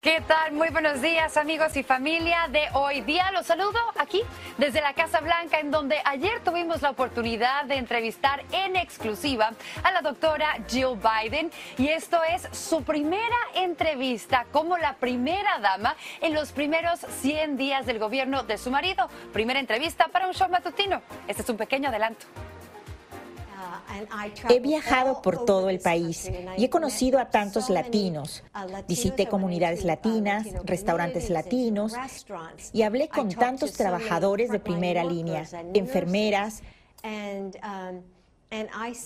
¿Qué tal? Muy buenos días amigos y familia de hoy día. Los saludo aquí desde la Casa Blanca en donde ayer tuvimos la oportunidad de entrevistar en exclusiva a la doctora Jill Biden y esto es su primera entrevista como la primera dama en los primeros 100 días del gobierno de su marido. Primera entrevista para un show matutino. Este es un pequeño adelanto. He viajado por todo el país y he conocido a tantos latinos. Visité comunidades latinas, restaurantes latinos y hablé con tantos trabajadores de primera línea, enfermeras.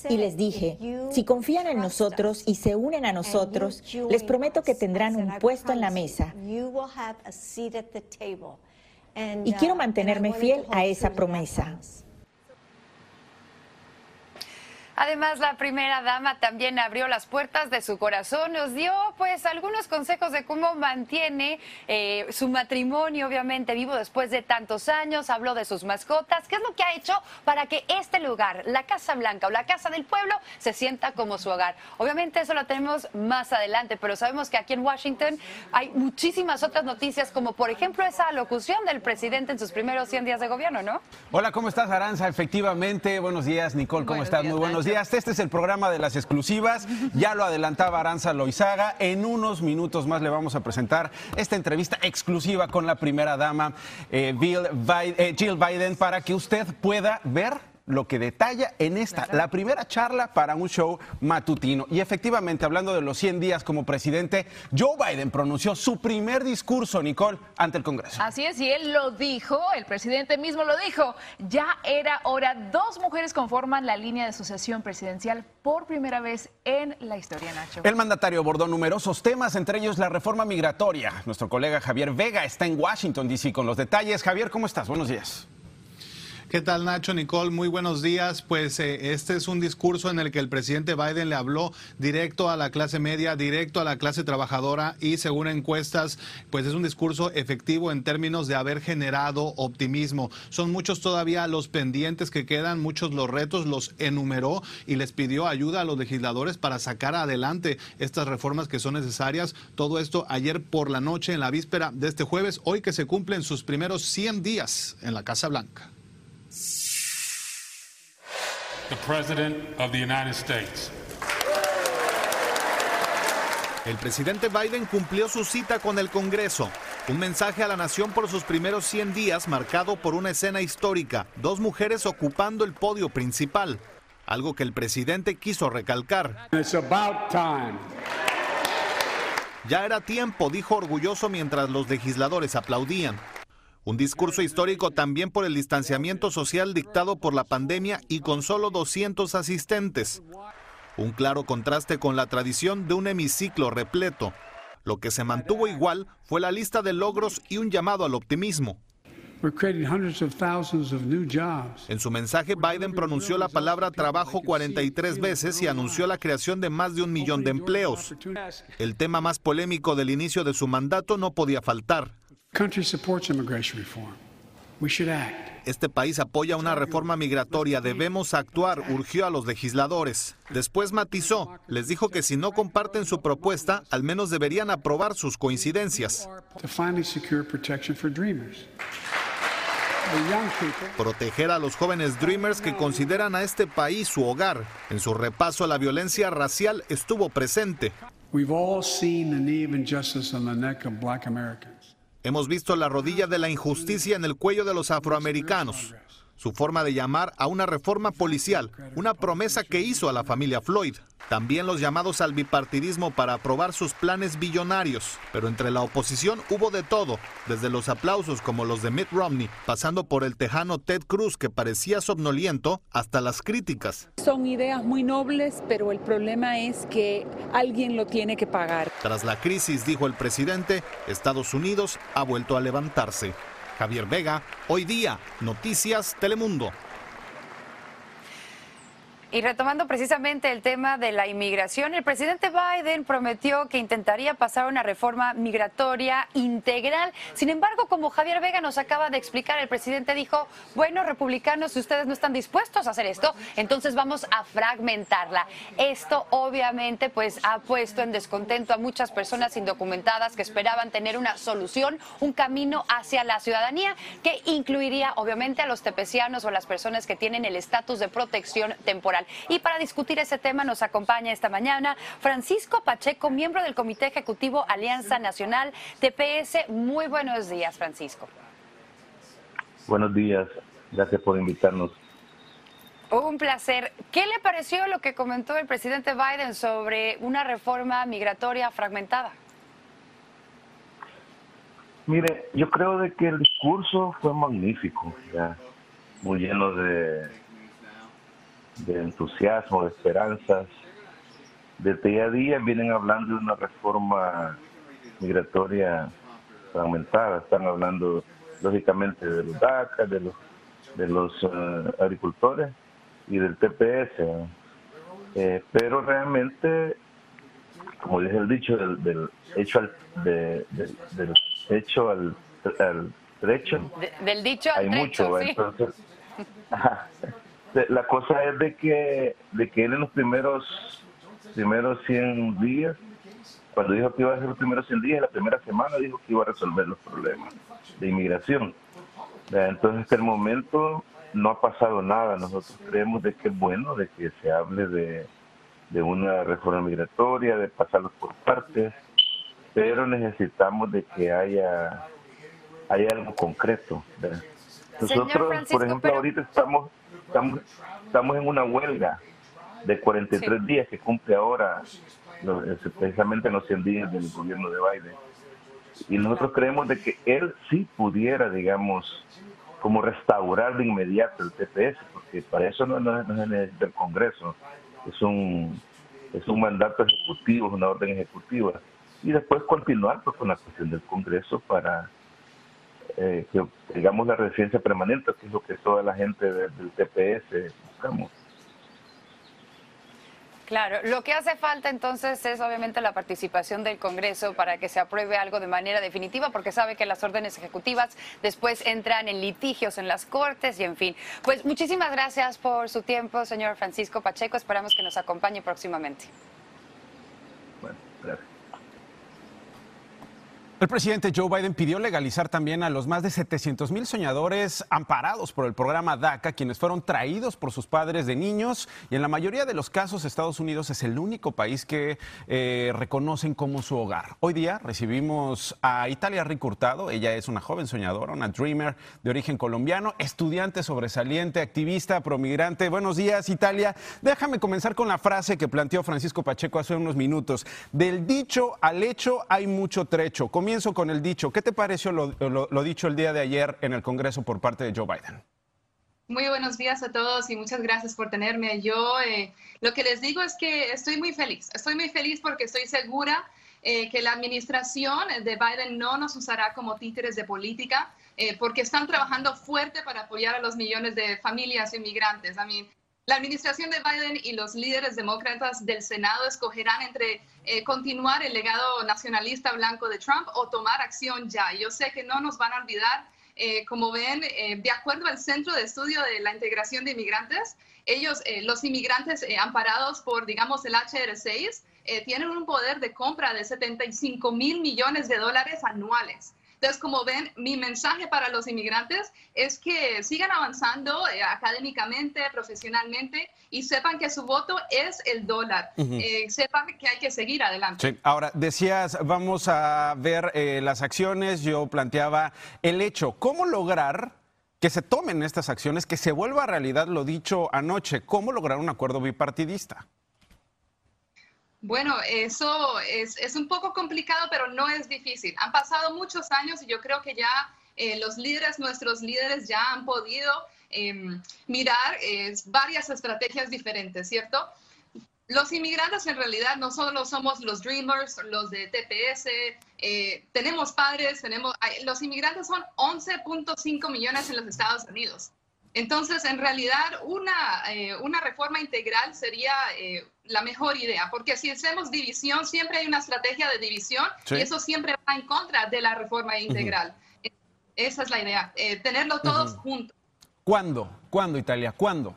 Y les dije, si confían en nosotros y se unen a nosotros, les prometo que tendrán un puesto en la mesa. Y quiero mantenerme fiel a esa promesa. Además, la primera dama también abrió las puertas de su corazón, nos dio pues algunos consejos de cómo mantiene eh, su matrimonio, obviamente vivo después de tantos años, habló de sus mascotas, qué es lo que ha hecho para que este lugar, la Casa Blanca o la Casa del Pueblo, se sienta como su hogar. Obviamente eso lo tenemos más adelante, pero sabemos que aquí en Washington hay muchísimas otras noticias, como por ejemplo esa locución del presidente en sus primeros 100 días de gobierno, ¿no? Hola, ¿cómo estás, Aranza? Efectivamente, buenos días, Nicole, ¿cómo estás? Muy buenos días. Este es el programa de las exclusivas. Ya lo adelantaba Aranza Loizaga. En unos minutos más le vamos a presentar esta entrevista exclusiva con la primera dama, eh, eh, Jill Biden, para que usted pueda ver lo que detalla en esta, la primera charla para un show matutino. Y efectivamente, hablando de los 100 días como presidente, Joe Biden pronunció su primer discurso, Nicole, ante el Congreso. Así es, y él lo dijo, el presidente mismo lo dijo, ya era hora, dos mujeres conforman la línea de sucesión presidencial por primera vez en la historia, Nacho. El mandatario abordó numerosos temas, entre ellos la reforma migratoria. Nuestro colega Javier Vega está en Washington, D.C. con los detalles. Javier, ¿cómo estás? Buenos días. ¿Qué tal Nacho, Nicole? Muy buenos días. Pues eh, este es un discurso en el que el presidente Biden le habló directo a la clase media, directo a la clase trabajadora y según encuestas, pues es un discurso efectivo en términos de haber generado optimismo. Son muchos todavía los pendientes que quedan, muchos los retos, los enumeró y les pidió ayuda a los legisladores para sacar adelante estas reformas que son necesarias. Todo esto ayer por la noche en la víspera de este jueves, hoy que se cumplen sus primeros 100 días en la Casa Blanca. The President of the United States. El presidente Biden cumplió su cita con el Congreso. Un mensaje a la nación por sus primeros 100 días marcado por una escena histórica, dos mujeres ocupando el podio principal, algo que el presidente quiso recalcar. Ya era tiempo, dijo orgulloso mientras los legisladores aplaudían. Un discurso histórico también por el distanciamiento social dictado por la pandemia y con solo 200 asistentes. Un claro contraste con la tradición de un hemiciclo repleto. Lo que se mantuvo igual fue la lista de logros y un llamado al optimismo. En su mensaje, Biden pronunció la palabra trabajo 43 veces y anunció la creación de más de un millón de empleos. El tema más polémico del inicio de su mandato no podía faltar. Este país apoya una reforma migratoria. Debemos actuar, urgió a los legisladores. Después matizó, les dijo que si no comparten su propuesta, al menos deberían aprobar sus coincidencias. Proteger a los jóvenes Dreamers que consideran a este país su hogar. En su repaso, la violencia racial estuvo presente. Hemos visto la rodilla de la injusticia en el cuello de los afroamericanos su forma de llamar a una reforma policial, una promesa que hizo a la familia Floyd. También los llamados al bipartidismo para aprobar sus planes billonarios. Pero entre la oposición hubo de todo, desde los aplausos como los de Mitt Romney, pasando por el tejano Ted Cruz que parecía somnoliento, hasta las críticas. Son ideas muy nobles, pero el problema es que alguien lo tiene que pagar. Tras la crisis, dijo el presidente, Estados Unidos ha vuelto a levantarse. Javier Vega, hoy día, Noticias Telemundo. Y retomando precisamente el tema de la inmigración, el presidente Biden prometió que intentaría pasar una reforma migratoria integral. Sin embargo, como Javier Vega nos acaba de explicar, el presidente dijo, bueno, republicanos, si ustedes no están dispuestos a hacer esto, entonces vamos a fragmentarla. Esto obviamente pues ha puesto en descontento a muchas personas indocumentadas que esperaban tener una solución, un camino hacia la ciudadanía que incluiría obviamente a los tepecianos o las personas que tienen el estatus de protección temporal. Y para discutir ese tema nos acompaña esta mañana Francisco Pacheco, miembro del Comité Ejecutivo Alianza Nacional TPS. Muy buenos días, Francisco. Buenos días, gracias por invitarnos. Un placer. ¿Qué le pareció lo que comentó el presidente Biden sobre una reforma migratoria fragmentada? Mire, yo creo de que el discurso fue magnífico, ya, muy lleno de de entusiasmo, de esperanzas. Desde día a día vienen hablando de una reforma migratoria fragmentada, están hablando lógicamente de los DACA, de los, de los eh, agricultores y del TPS. Eh, pero realmente, como dice el dicho, del, hecho al, del hecho al, al trecho, del dicho al hay mucho. Entonces, la cosa es de que, de que él en los primeros, primeros 100 días, cuando dijo que iba a ser los primeros 100 días, la primera semana dijo que iba a resolver los problemas de inmigración. Entonces, hasta el momento no ha pasado nada. Nosotros creemos de que es bueno de que se hable de, de una reforma migratoria, de pasarlos por partes, pero necesitamos de que haya, haya algo concreto. Nosotros, por ejemplo, ahorita estamos estamos, estamos en una huelga de 43 días que cumple ahora, precisamente en los 100 días del gobierno de Biden. Y nosotros creemos de que él sí pudiera, digamos, como restaurar de inmediato el TPS, porque para eso no, no, se necesita el Congreso, es un, es un mandato ejecutivo, es una orden ejecutiva. Y después continuar pues, con la cuestión del Congreso para eh, que digamos la residencia permanente, que es lo que toda la gente del TPS buscamos. Claro, lo que hace falta entonces es obviamente la participación del Congreso para que se apruebe algo de manera definitiva, porque sabe que las órdenes ejecutivas después entran en litigios en las cortes y en fin. Pues muchísimas gracias por su tiempo, señor Francisco Pacheco. Esperamos que nos acompañe próximamente. Bueno, gracias. El presidente Joe Biden pidió legalizar también a los más de 700 mil soñadores amparados por el programa DACA, quienes fueron traídos por sus padres de niños. Y en la mayoría de los casos, Estados Unidos es el único país que eh, reconocen como su hogar. Hoy día recibimos a Italia Rick Ella es una joven soñadora, una dreamer de origen colombiano, estudiante sobresaliente, activista, promigrante. Buenos días, Italia. Déjame comenzar con la frase que planteó Francisco Pacheco hace unos minutos. Del dicho al hecho hay mucho trecho comienzo con el dicho. ¿Qué te pareció lo, dicho el día de ayer en el Congreso por parte de Joe Biden? Muy buenos días a todos y muchas gracias por tenerme. Yo eh, lo que les digo es que estoy muy feliz. Estoy muy feliz porque estoy segura eh, que la administración de Biden no nos usará como títeres de política, eh, porque están trabajando fuerte para apoyar a los millones de familias inmigrantes. A mí, la administración de Biden y los líderes demócratas del Senado escogerán entre eh, continuar el legado nacionalista blanco de Trump o tomar acción ya. Yo sé que no nos van a olvidar. Eh, como ven, eh, de acuerdo al Centro de Estudio de la Integración de Inmigrantes, ellos, los inmigrantes amparados por, digamos, el HR6, tienen un poder de compra de 75 mil millones de dólares anuales. Entonces, como ven, mi mensaje para los inmigrantes es que sigan avanzando eh, académicamente, profesionalmente y sepan que su voto es el dólar. Eh, sepan que hay que seguir adelante. Sí. Ahora, decías, vamos a ver eh, las acciones. Yo planteaba el hecho, ¿cómo lograr que se tomen estas acciones, que se vuelva realidad lo dicho anoche? ¿Cómo lograr un acuerdo bipartidista? Bueno, eso es, un poco complicado, pero no es difícil. Han pasado muchos años y yo creo que ya eh, los líderes, nuestros líderes ya han podido em, mirar varias estrategias diferentes, ¿cierto? Los inmigrantes en realidad no solo somos los Dreamers, los de TPS, eh, tenemos padres, tenemos, los inmigrantes son 11.5 millones en los Estados Unidos. Entonces, en realidad, una, eh, una reforma integral sería eh, la mejor idea, porque si hacemos división, siempre hay una estrategia de división y eso siempre va en contra de la reforma integral. Esa es la idea, eh, tenerlo todos juntos. ¿Cuándo? ¿Cuándo, Italia? ¿Cuándo?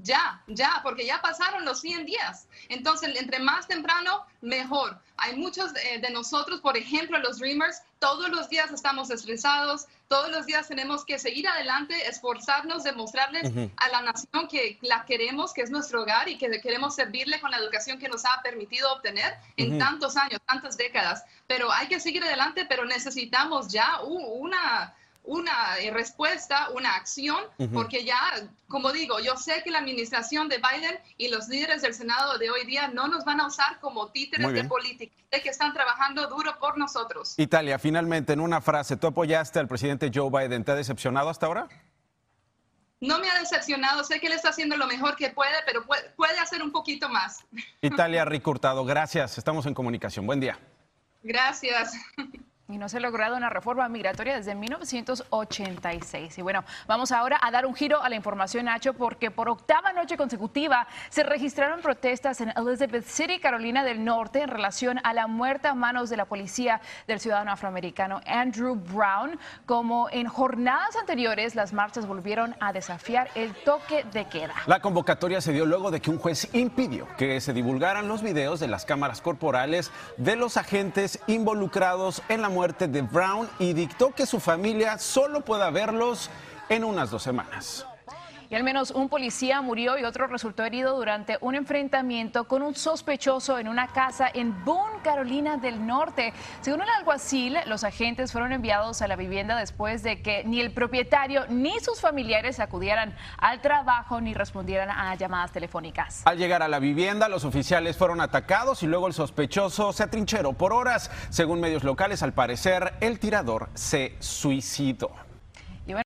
Ya, ya, porque ya pasaron los 100 días. Entonces, entre más temprano, mejor. Hay muchos de, nosotros, por ejemplo, los Dreamers, todos los días estamos estresados, todos los días tenemos que seguir adelante, esforzarnos, demostrarles a la nación que la queremos, que es nuestro hogar y que queremos servirle con la educación que nos ha permitido obtener en tantos años, tantas décadas. Pero hay que seguir adelante, pero necesitamos ya una una eh, respuesta, una acción, porque ya, como digo, yo sé que la administración de Biden y los líderes del Senado de hoy día no nos van a usar como títeres de política, de que están trabajando duro por nosotros. Italia, finalmente, en una frase, ¿tú apoyaste al presidente Joe Biden? ¿Te ha decepcionado hasta ahora? No me ha decepcionado, sé que él está haciendo lo mejor que puede, pero puede, puede hacer un poquito más. Italia Ricurtado, gracias, estamos en comunicación. Buen día. Gracias. Y no se ha logrado una reforma migratoria desde 1986. Y bueno, vamos ahora a dar un giro a la información, Nacho, porque por octava noche consecutiva se registraron protestas en Elizabeth City, Carolina del Norte, en relación a la muerte a manos de la policía del ciudadano afroamericano Andrew Brown. Como en jornadas anteriores, las marchas volvieron a desafiar el toque de queda. La convocatoria se dio luego de que un juez impidió que se divulgaran los videos de las cámaras corporales de los agentes involucrados en la muerte muerte de Brown y dictó que su familia solo pueda verlos en unas dos semanas. Y al menos un policía murió y otro resultó herido durante un enfrentamiento con un sospechoso en una casa en Boone, Carolina del Norte. Según el alguacil, los agentes fueron enviados a la vivienda después de que ni el propietario ni sus familiares acudieran al trabajo ni respondieran a llamadas telefónicas. Al llegar a la vivienda, los oficiales fueron atacados y luego el sospechoso se atrincheró por horas. Según medios locales, al parecer, el tirador se suicidó.